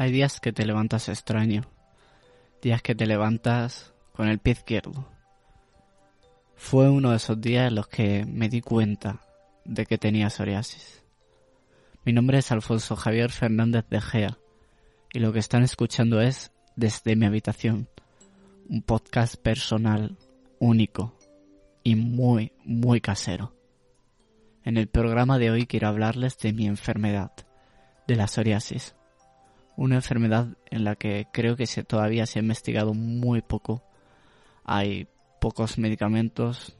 Hay días que te levantas extraño, días que te levantas con el pie izquierdo. Fue uno de esos días en los que me di cuenta de que tenía psoriasis. Mi nombre es Alfonso Javier Fernández de Gea y lo que están escuchando es Desde mi habitación, un podcast personal único y muy, muy casero. En el programa de hoy quiero hablarles de mi enfermedad, de la psoriasis una enfermedad en la que creo que se, todavía se ha investigado muy poco. Hay pocos medicamentos,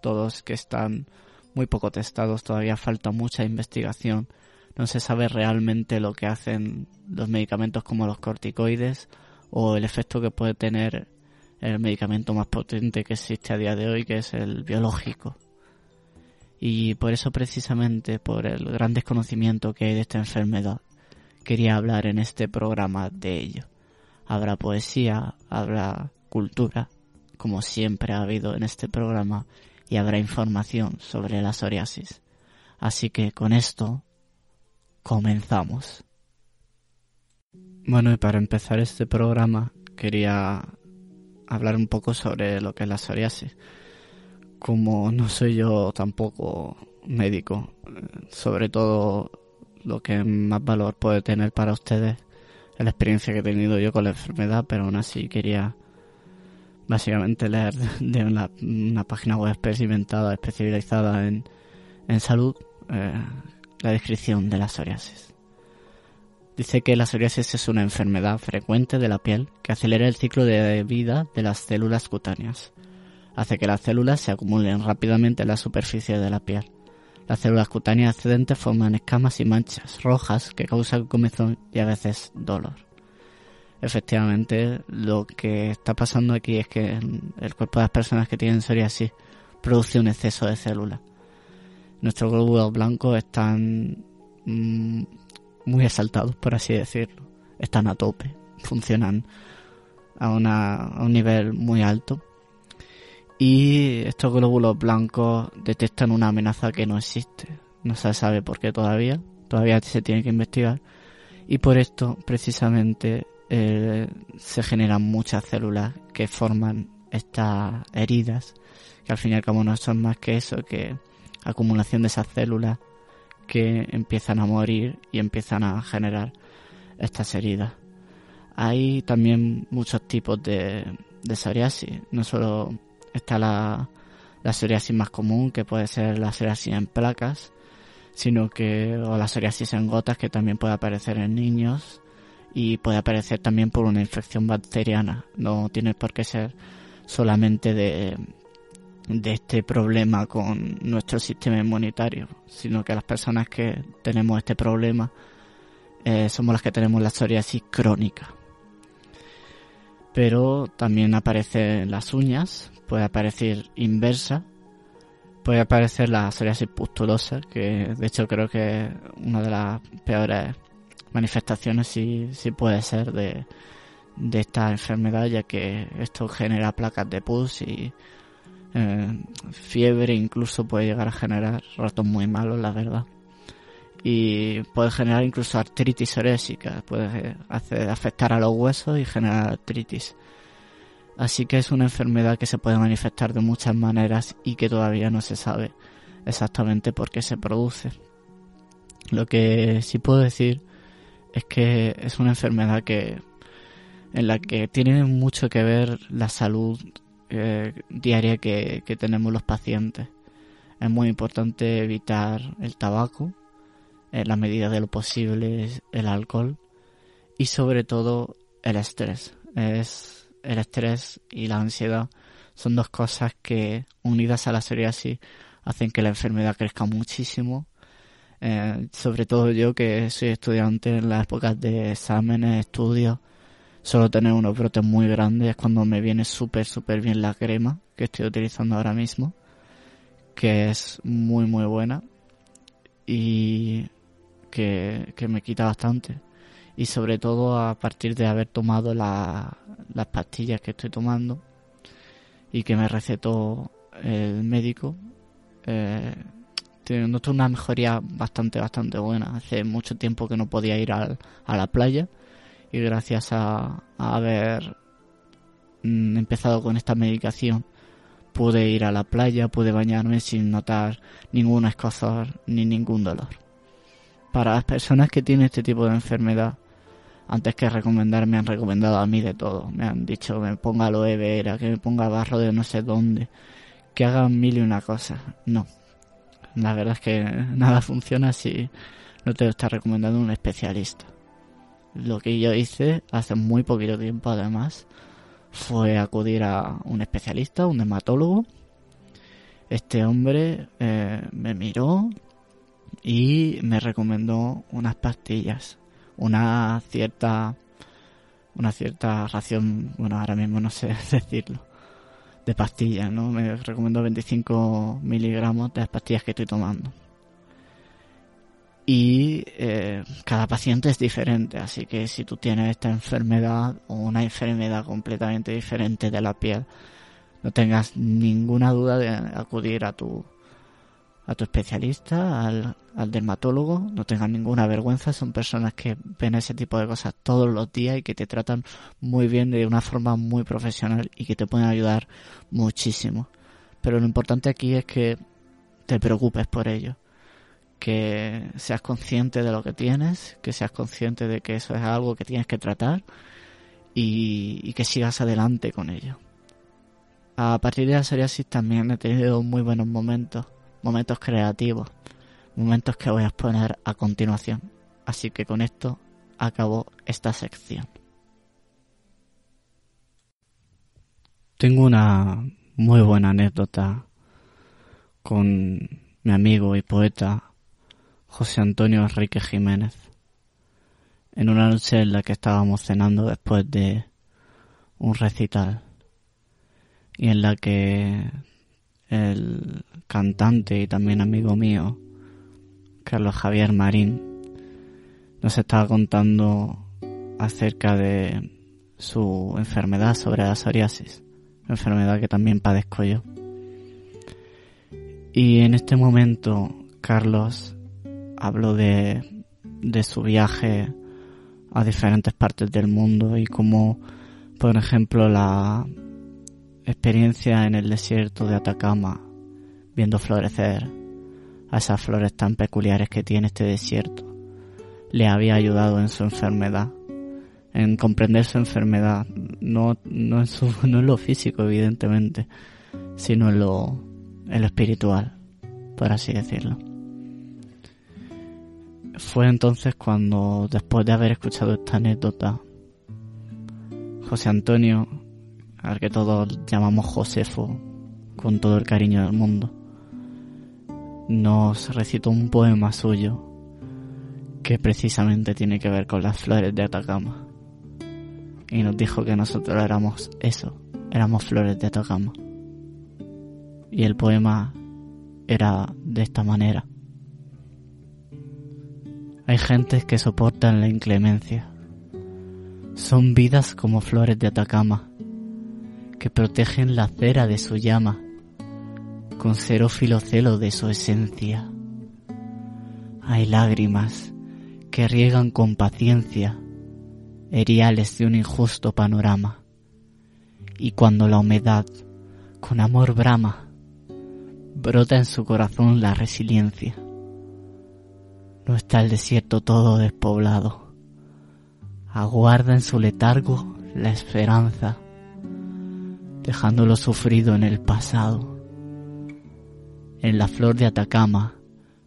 todos que están muy poco testados, todavía falta mucha investigación. No se sabe realmente lo que hacen los medicamentos como los corticoides o el efecto que puede tener el medicamento más potente que existe a día de hoy, que es el biológico. Y por eso precisamente, por el gran desconocimiento que hay de esta enfermedad, quería hablar en este programa de ello. Habrá poesía, habrá cultura, como siempre ha habido en este programa, y habrá información sobre la psoriasis. Así que con esto comenzamos. Bueno, y para empezar este programa quería hablar un poco sobre lo que es la psoriasis. Como no soy yo tampoco médico, sobre todo lo que más valor puede tener para ustedes es la experiencia que he tenido yo con la enfermedad, pero aún así quería básicamente leer de una, página web experimentada, especializada en, salud, eh, la descripción de la psoriasis. Dice que la psoriasis es una enfermedad frecuente de la piel que acelera el ciclo de vida de las células cutáneas. Hace que las células se acumulen rápidamente en la superficie de la piel las células cutáneas excedentes forman escamas y manchas rojas que causan comezón y a veces dolor. Efectivamente, lo que está pasando aquí es que el cuerpo de las personas que tienen psoriasis produce un exceso de células. Nuestros glóbulos blancos están mm, muy exaltados, por así decirlo. Están a tope, funcionan a, a un nivel muy alto y estos glóbulos blancos detectan una amenaza que no existe. No se sabe por qué todavía, todavía se tiene que investigar. Y por esto, precisamente, eh, se generan muchas células que forman estas heridas, que al fin y no son más que eso, que acumulación de esas células que empiezan a morir y empiezan a generar estas heridas. Hay también muchos tipos de, de psoriasis, no solo está la, la psoriasis más común, que puede ser la psoriasis en placas, sino que, o la psoriasis en gotas, que también puede aparecer en niños y puede aparecer también por una infección bacteriana. No tiene por qué ser solamente de, de este problema con nuestro sistema inmunitario, sino que las personas que tenemos este problema eh, somos las que tenemos la psoriasis crónica. Pero también aparecen las uñas, puede aparecer inversa, puede aparecer la psoriasis pustulosa, que de hecho creo que una de las peores manifestaciones sí, sí puede ser de, de esta enfermedad, ya que esto genera placas de pus y eh, fiebre, incluso puede llegar a generar ratos muy malos, la verdad. Y puede generar incluso artritis psoriásica, puede hacer, afectar a los huesos y generar artritis. Así que es una enfermedad que se puede manifestar de muchas maneras y que todavía no se sabe exactamente por qué se produce. Lo que sí puedo decir es que es una enfermedad que en la que tiene mucho que ver la salud eh, diaria que, tenemos los pacientes. Es muy importante evitar el tabaco, en la medida de lo posible el alcohol y sobre todo el estrés. Es el estrés y la ansiedad son dos cosas que, unidas a la psoriasis, hacen que la enfermedad crezca muchísimo. Eh, sobre todo yo que soy estudiante en las épocas de exámenes, estudios, solo tener unos brotes muy grandes es cuando me viene súper, súper bien la crema que estoy utilizando ahora mismo, que es muy, muy buena y que, me quita bastante. Y sobre todo a partir de haber tomado la, las pastillas que estoy tomando y que me recetó el médico, eh, noto una mejoría bastante, bastante buena. Hace mucho tiempo que no podía ir a la playa y gracias a, haber mm, empezado con esta medicación pude ir a la playa, pude bañarme sin notar ningún escozor ni ningún dolor. Para las personas que tienen este tipo de enfermedad, antes que recomendar, me han recomendado a mí de todo. Me han dicho que me ponga aloe vera, que me ponga barro de no sé dónde, que hagan mil y una cosas. No. La verdad es que nada funciona si no te lo está recomendando un especialista. Lo que yo hice hace muy poquito tiempo además fue acudir a un especialista, un dermatólogo. Este hombre eh, me miró y me recomendó unas pastillas, una cierta una cierta ración, bueno, ahora mismo no sé decirlo, de pastillas, ¿no? Me recomendó 25 miligramos de las pastillas que estoy tomando y eh, cada paciente es diferente, así que si tú tienes esta enfermedad o una enfermedad completamente diferente de la piel, no tengas ninguna duda de acudir a tu a tu especialista, al, al dermatólogo, no tengas ninguna vergüenza, son personas que ven ese tipo de cosas todos los días y que te tratan muy bien de una forma muy profesional y que te pueden ayudar muchísimo. Pero lo importante aquí es que te preocupes por ello. Que seas consciente de lo que tienes, que seas consciente de que eso es algo que tienes que tratar y, que sigas adelante con ello. A partir de la psoriasis también he tenido muy buenos momentos, momentos creativos, momentos que voy a exponer a continuación. Así que con esto acabo esta sección. Tengo una muy buena anécdota con mi amigo y poeta José Antonio Enrique Jiménez, en una noche en la que estábamos cenando después de un recital y en la que el cantante y también amigo mío, Carlos Javier Marín, nos estaba contando acerca de su enfermedad sobre la psoriasis, enfermedad que también padezco yo. Y en este momento Carlos hablo de, de su viaje a diferentes partes del mundo y como, por ejemplo, la experiencia en el desierto de Atacama, viendo florecer a esas flores tan peculiares que tiene este desierto, le había ayudado en su enfermedad, en comprender su enfermedad, no, no, en, su, no en lo físico, evidentemente, sino en lo, en lo espiritual, por así decirlo. Fue entonces cuando, después de haber escuchado esta anécdota, José Antonio, al que todos llamamos Josefo, con todo el cariño del mundo, nos recitó un poema suyo que precisamente tiene que ver con las flores de Atacama. Y nos dijo que nosotros éramos eso, éramos flores de Atacama. Y el poema era de esta manera. Hay gentes que soportan la inclemencia. Son vidas como flores de Atacama, que protegen la cera de su llama, con serófilo celo de su esencia. Hay lágrimas que riegan con paciencia eriales de un injusto panorama, y cuando la humedad con amor brama, brota en su corazón la resiliencia no está el desierto todo despoblado. Aguarda en su letargo la esperanza, dejándolo sufrido en el pasado. En la flor de Atacama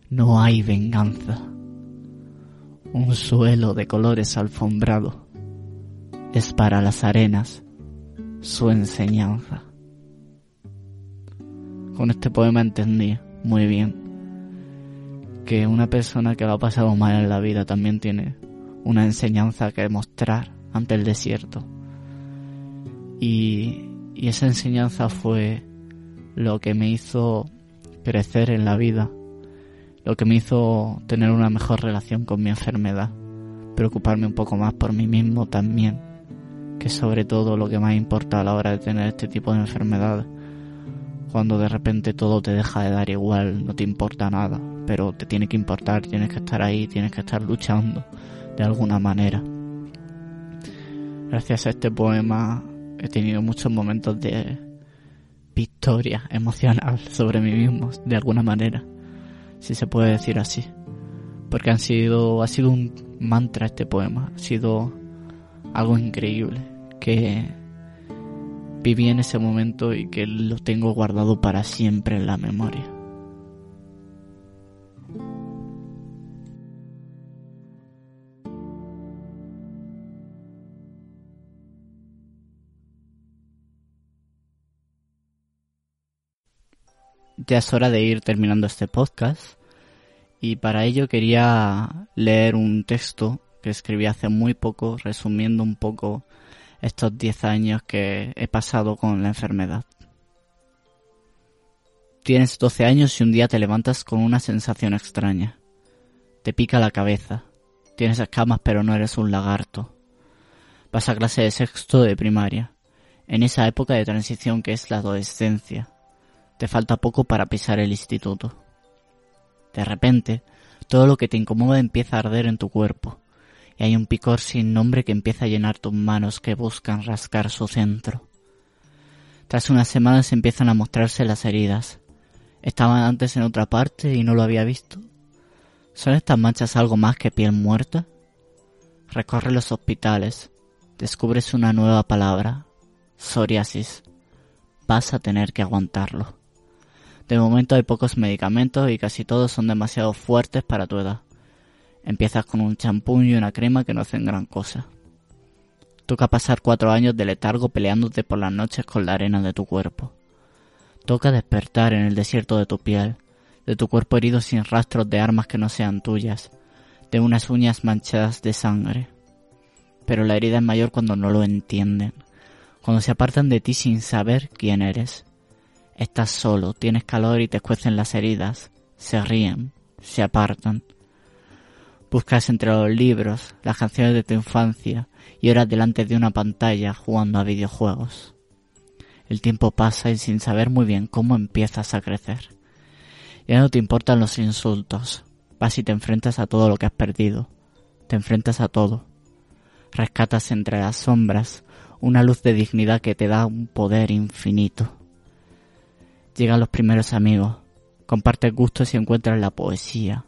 no hay venganza. Un suelo de colores alfombrado es para las arenas su enseñanza. Con este poema entendí muy bien que una persona que lo ha pasado mal en la vida también tiene una enseñanza que mostrar ante el desierto. Y, y esa enseñanza fue lo que me hizo crecer en la vida, lo que me hizo tener una mejor relación con mi enfermedad, preocuparme un poco más por mí mismo también, que sobre todo lo que más importa a la hora de tener este tipo de enfermedad, cuando de repente todo te deja de dar igual, no te importa nada, pero te tiene que importar, tienes que estar ahí, tienes que estar luchando de alguna manera. Gracias a este poema he tenido muchos momentos de victoria emocional sobre mí mismo, de alguna manera, si se puede decir así. Porque han sido, ha sido un mantra este poema, ha sido algo increíble que viví en ese momento y que lo tengo guardado para siempre en la memoria. Ya es hora de ir terminando este podcast y para ello quería leer un texto que escribí hace muy poco resumiendo un poco estos 10 años que he pasado con la enfermedad. Tienes 12 años y un día te levantas con una sensación extraña. Te pica la cabeza. Tienes escamas pero no eres un lagarto. Vas a clase de sexto de primaria, en esa época de transición que es la adolescencia te falta poco para pisar el instituto. De repente, todo lo que te incomoda empieza a arder en tu cuerpo, y hay un picor sin nombre que empieza a llenar tus manos que buscan rascar su centro. Tras unas semanas empiezan a mostrarse las heridas. Estaban antes en otra parte y no lo había visto. ¿Son estas manchas algo más que piel muerta? Recorre los hospitales. Descubres una nueva palabra. Psoriasis. Vas a tener que aguantarlo. De momento hay pocos medicamentos y casi todos son demasiado fuertes para tu edad. Empiezas con un champú y una crema que no hacen gran cosa. Toca pasar cuatro años de letargo peleándote por las noches con la arena de tu cuerpo. Toca despertar en el desierto de tu piel, de tu cuerpo herido sin rastros de armas que no sean tuyas, de unas uñas manchadas de sangre. Pero la herida es mayor cuando no lo entienden, cuando se apartan de ti sin saber quién eres. Estás solo, tienes calor y te escuecen las heridas. Se ríen, se apartan. Buscas entre los libros, las canciones de tu infancia y horas delante de una pantalla jugando a videojuegos. El tiempo pasa y sin saber muy bien cómo empiezas a crecer. Ya no te importan los insultos. Vas y te enfrentas a todo lo que has perdido. Te enfrentas a todo. Rescatas entre las sombras una luz de dignidad que te da un poder infinito. Llegan los primeros amigos, compartes gustos y encuentras la poesía,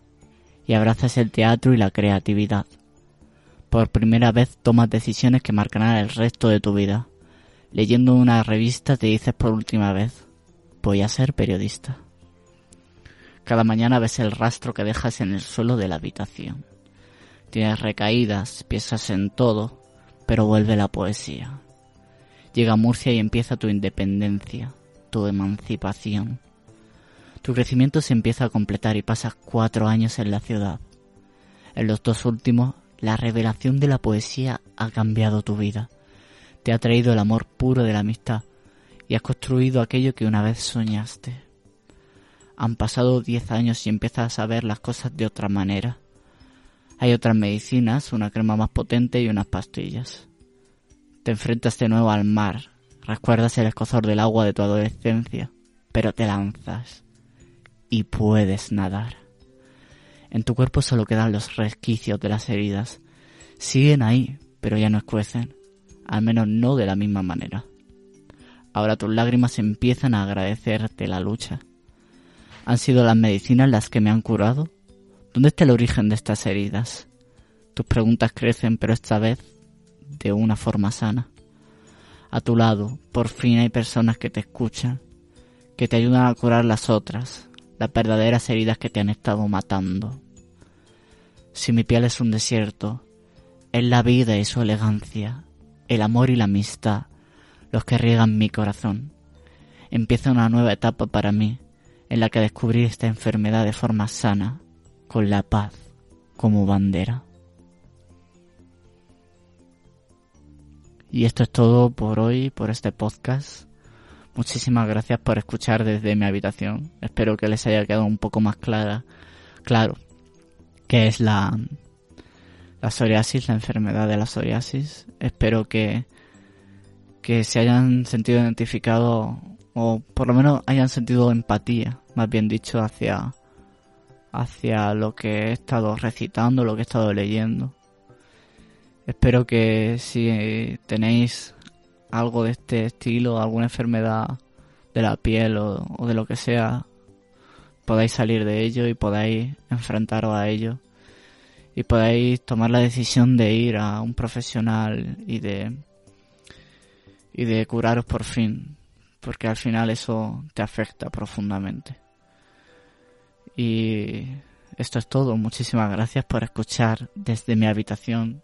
y abrazas el teatro y la creatividad. Por primera vez tomas decisiones que marcarán el resto de tu vida. Leyendo una revista te dices por última vez, voy a ser periodista. Cada mañana ves el rastro que dejas en el suelo de la habitación. Tienes recaídas, piensas en todo, pero vuelve la poesía. Llega Murcia y empieza tu independencia tu emancipación. Tu crecimiento se empieza a completar y pasas cuatro años en la ciudad. En los dos últimos, la revelación de la poesía ha cambiado tu vida. Te ha traído el amor puro de la amistad y has construido aquello que una vez soñaste. Han pasado diez años y empiezas a ver las cosas de otra manera. Hay otras medicinas, una crema más potente y unas pastillas. Te enfrentas de nuevo al mar, Recuerdas el escozor del agua de tu adolescencia, pero te lanzas y puedes nadar. En tu cuerpo solo quedan los resquicios de las heridas. Siguen ahí, pero ya no escuecen, al menos no de la misma manera. Ahora tus lágrimas empiezan a agradecerte la lucha. ¿Han sido las medicinas las que me han curado? ¿Dónde está el origen de estas heridas? Tus preguntas crecen, pero esta vez de una forma sana a tu lado, por fin hay personas que te escuchan, que te ayudan a curar las otras, las verdaderas heridas que te han estado matando. Si mi piel es un desierto, es la vida y su elegancia, el amor y la amistad, los que riegan mi corazón. Empieza una nueva etapa para mí, en la que descubrir esta enfermedad de forma sana, con la paz como bandera. Y esto es todo por hoy, por este podcast. Muchísimas gracias por escuchar desde mi habitación. Espero que les haya quedado un poco más clara, claro, que es la, la psoriasis, la enfermedad de la psoriasis. Espero que, que se hayan sentido identificados o por lo menos hayan sentido empatía, más bien dicho, hacia, hacia lo que he estado recitando, lo que he estado leyendo. Espero que si tenéis algo de este estilo, alguna enfermedad de la piel o, de lo que sea, podáis salir de ello y podáis enfrentaros a ello y podáis tomar la decisión de ir a un profesional y de y de curaros por fin, porque al final eso te afecta profundamente. Y esto es todo. Muchísimas gracias por escuchar desde mi habitación